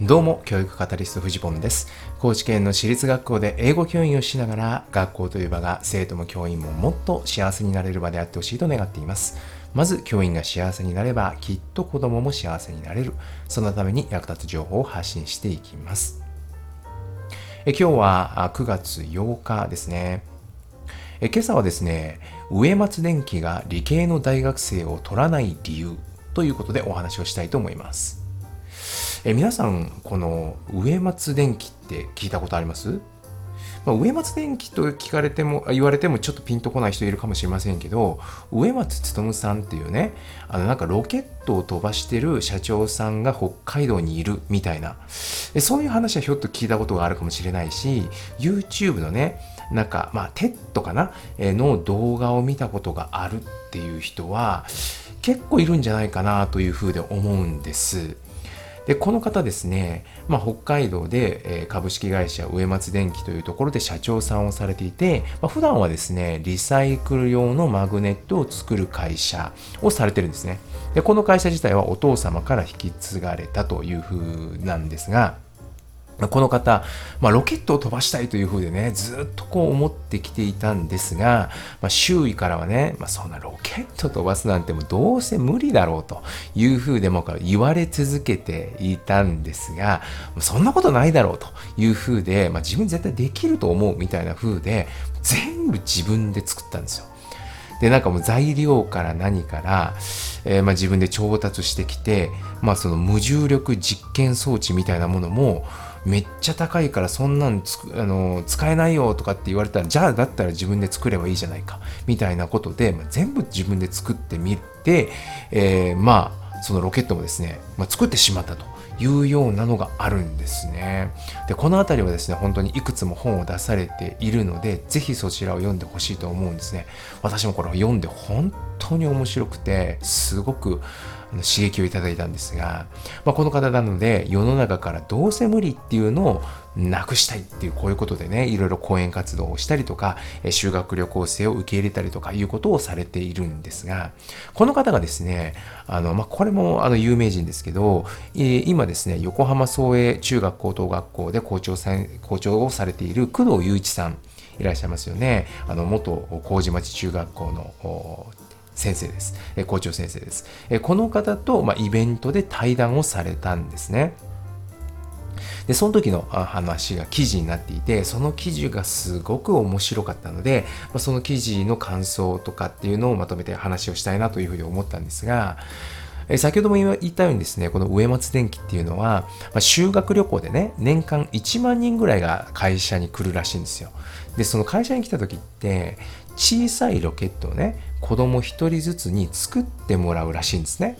どうも、教育カタリストフジポンです。高知県の私立学校で英語教員をしながら、学校という場が生徒も教員ももっと幸せになれる場であってほしいと願っています。まず、教員が幸せになれば、きっと子供も幸せになれる。そのために役立つ情報を発信していきます。え今日は9月8日ですね。え今朝はですね、植松電機が理系の大学生を取らない理由ということでお話をしたいと思います。え皆さん、この植松電機って聞いたことあります？まあ、植松電機と聞かれても言われてもちょっとピンとこない人いるかもしれませんけど植松勉さんっていうねあのなんかロケットを飛ばしてる社長さんが北海道にいるみたいな。そういう話はひょっと聞いたことがあるかもしれないし YouTube のねなんかまあ TED かな？の動画を見たことがあるっていう人は結構いるんじゃないかなというふうで思うんです。でこの方ですね、まあ、北海道で、え株式会社植松電機というところで社長さんをされていて、まあ、普段はですねリサイクル用のマグネットを作る会社をされてるんですね。でこの会社自体はお父様から引き継がれたというふうなんですがこの方、まあ、ロケットを飛ばしたいというふうでね、ずっとこう思ってきていたんですが、まあ、周囲からはね、まあ、そんなロケット飛ばすなんてもうどうせ無理だろうというふうでも言われ続けていたんですが、そんなことないだろうというふうで、まあ、自分絶対できると思うみたいなふうで、全部自分で作ったんですよ。で、なんかもう材料から何から、えー、まあ自分で調達してきて、まあその無重力実験装置みたいなものも、めっちゃ高いからそんなんつあの使えないよとかって言われたらじゃあだったら自分で作ればいいじゃないかみたいなことで、まあ、全部自分で作ってみて、えー、まあそのロケットもですね、まあ、作ってしまったというようなのがあるんですね。で、この辺りはですね、本当にいくつも本を出されているので、ぜひそちらを読んでほしいと思うんですね。私もこれを読んで本当に面白くて、すごくあの刺激をいただいたんですが、まあ、この方なので世の中からどうせ無理っていうのをなくしたいっていうこういうことでねいろいろ講演活動をしたりとか修学旅行生を受け入れたりとかいうことをされているんですがこの方がですねあの、まあ、これもあの有名人ですけど、えー、今ですね横浜創英中学高等学校で校長さん校長をされている工藤雄一さんいらっしゃいますよね。あの元麹町中学校の先生です。え校長先生です。えこの方と、まイベントで対談をされたんですね。で、その時の話が記事になっていて、その記事がすごく面白かったので、まその記事の感想とかっていうのをまとめて話をしたいなというふうに思ったんですが、先ほども言ったようにですね、この植松電機っていうのは、ま修学旅行でね、年間1万人ぐらいが会社に来るらしいんですよ。で、その会社に来た時って、小さいロケットをね、子供1人ずつに作ってもらうらしいんですね。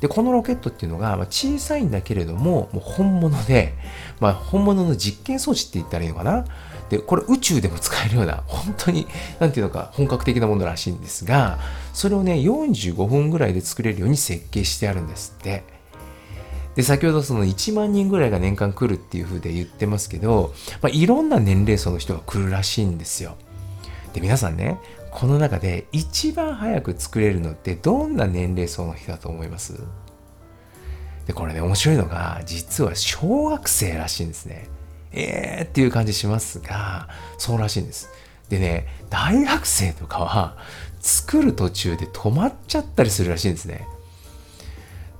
で、このロケットっていうのが、小さいんだけれども、もう本物で、まあ、本物の実験装置って言ったらいいのかな？で、これ宇宙でも使えるような、本当に、なんていうのか、本格的なものらしいんですが、それをね、45分ぐらいで作れるように設計してあるんですって。で、先ほどその1万人ぐらいが年間来るっていう風で言ってますけど、まあ、いろんな年齢層の人が来るらしいんですよ。で、皆さんね、この中で一番早く作れるのってどんな年齢層の人だと思います？で、これね、面白いのが、実は小学生らしいんですね。えーっていう感じしますが、そうらしいんです。でね、大学生とかは作る途中で止まっちゃったりするらしいんですね。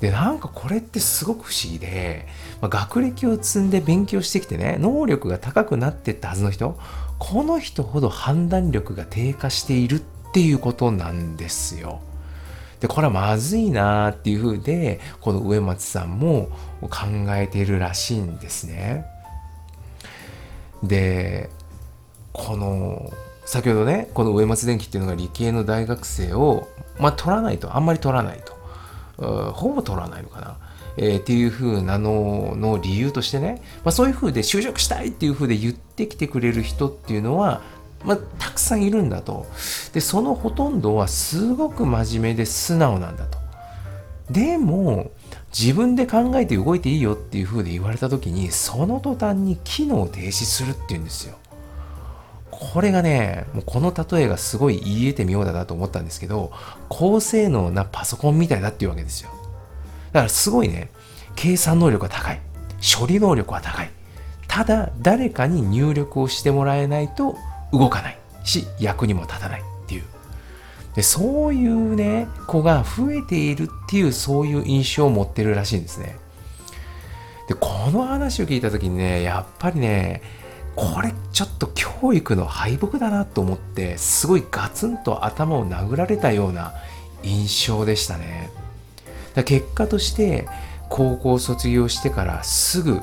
で、なんかこれってすごく不思議で、まあ、学歴を積んで勉強してきてね、能力が高くなってったはずの人、この人ほど判断力が低下しているっていうことなんですよ。で、これはまずいなっていうふうで、この植松さんも考えているらしいんですね。で、この、先ほどね、この植松電機っていうのが理系の大学生を、まあ、取らないと、あんまり取らないと。ほぼ取らないのかな。えー、っていう風なのの理由としてね、まあ、そういう風で就職したいっていう風で言ってきてくれる人っていうのは、まあ、たくさんいるんだと。で、そのほとんどはすごく真面目で素直なんだと。でも、自分で考えて動いていいよっていう風で言われた時に、その途端に機能停止するっていうんですよ。これがね、もうこの例えがすごい言えてみようだなと思ったんですけど、高性能なパソコンみたいだっていうわけですよ。だからすごいね、計算能力が高い。処理能力は高い。ただ誰かに入力をしてもらえないと動かない。し役にも立たない。っていう。でそういうね子が増えているっていうそういう印象を持ってるらしいんですね。でこの話を聞いた時にねやっぱりねこれちょっと教育の敗北だなと思ってすごいガツンと頭を殴られたような印象でしたね。結果として高校卒業してからすぐ、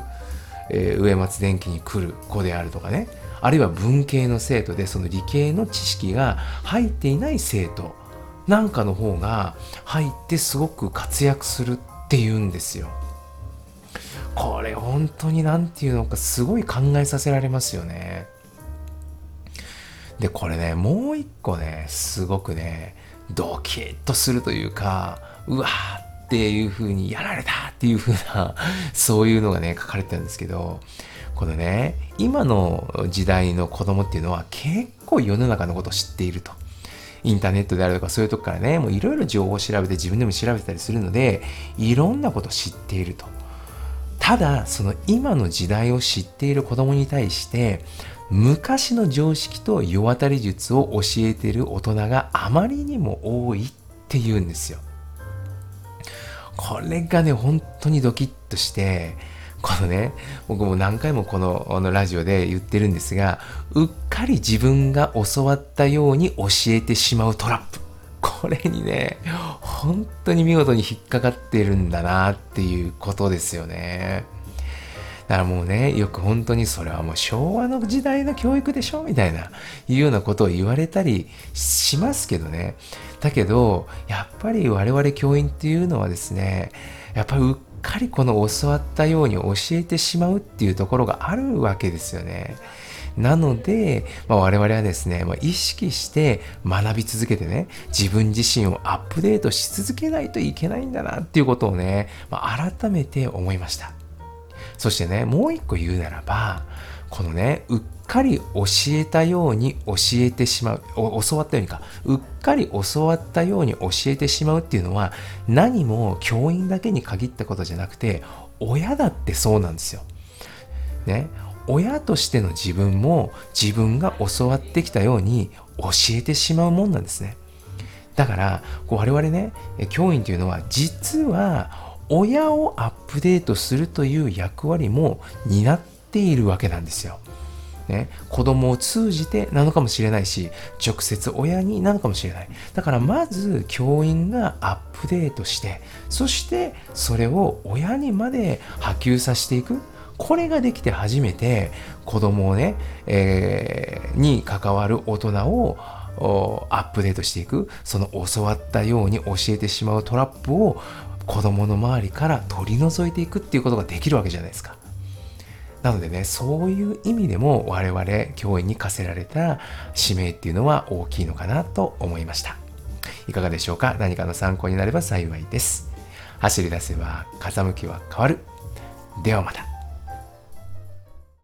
えー、上松電機に来る子であるとかねあるいは文系の生徒でその理系の知識が入っていない生徒なんかの方が入ってすごく活躍するっていうんですよ。これ本当に何て言うのかすごい考えさせられますよね。で、これね、もう一個ね、すごくね、ドキッとするというか、うわーっていう風にやられたっていう風な、そういうのがね、書かれてたんですけど、このね、今の時代の子供っていうのは結構世の中のことを知っていると。インターネットであるとかそういうとこからね、もういろいろ情報を調べて自分でも調べたりするので、いろんなこと知っていると。ただ、その今の時代を知っている子供に対して、昔の常識と世渡り術を教えている大人があまりにも多いっていうんですよ。これがね、本当にドキッとして、このね、僕も何回もこののラジオで言ってるんですが、うっかり自分が教わったように教えてしまうトラップ。これにね、本当に見事に引っかかってるんだなっていうことですよね。だからもうね、よく本当にそれはもう昭和の時代の教育でしょみたいな、いうようなことを言われたりしますけどね。だけど、やっぱり我々教員っていうのはですね、やっぱりうっかりこの教わったように教えてしまうっていうところがあるわけですよね。なので、まあ、我々はですね、まあ、意識して学び続けてね、自分自身をアップデートし続けないといけないんだなっていうことをね、まあ、改めて思いました。そしてね、もう一個言うならば、このね、うっかり教えたように教えてしまう、教わったようにか、うっかり教わったように教えてしまうっていうのは、何も教員だけに限ったことじゃなくて、親だってそうなんですよ。ね、親としての自分も自分が教わってきたように教えてしまうもんなんですね。だから、こう我々ね、教員というのは実は親をアップデートするという役割も担っているわけなんですよ。ね、子供を通じてなのかもしれないし、直接親になのかもしれない。だからまず教員がアップデートして、そしてそれを親にまで波及させていく。これができて初めて子供をね、えー、に関わる大人をアップデートしていく。その教わったように教えてしまうトラップを子供の周りから取り除いていくっていうことができるわけじゃないですか。なのでね、そういう意味でも我々教員に課せられた使命っていうのは大きいのかなと思いました。いかがでしょうか？何かの参考になれば幸いです。走り出せば風向きは変わる。ではまた。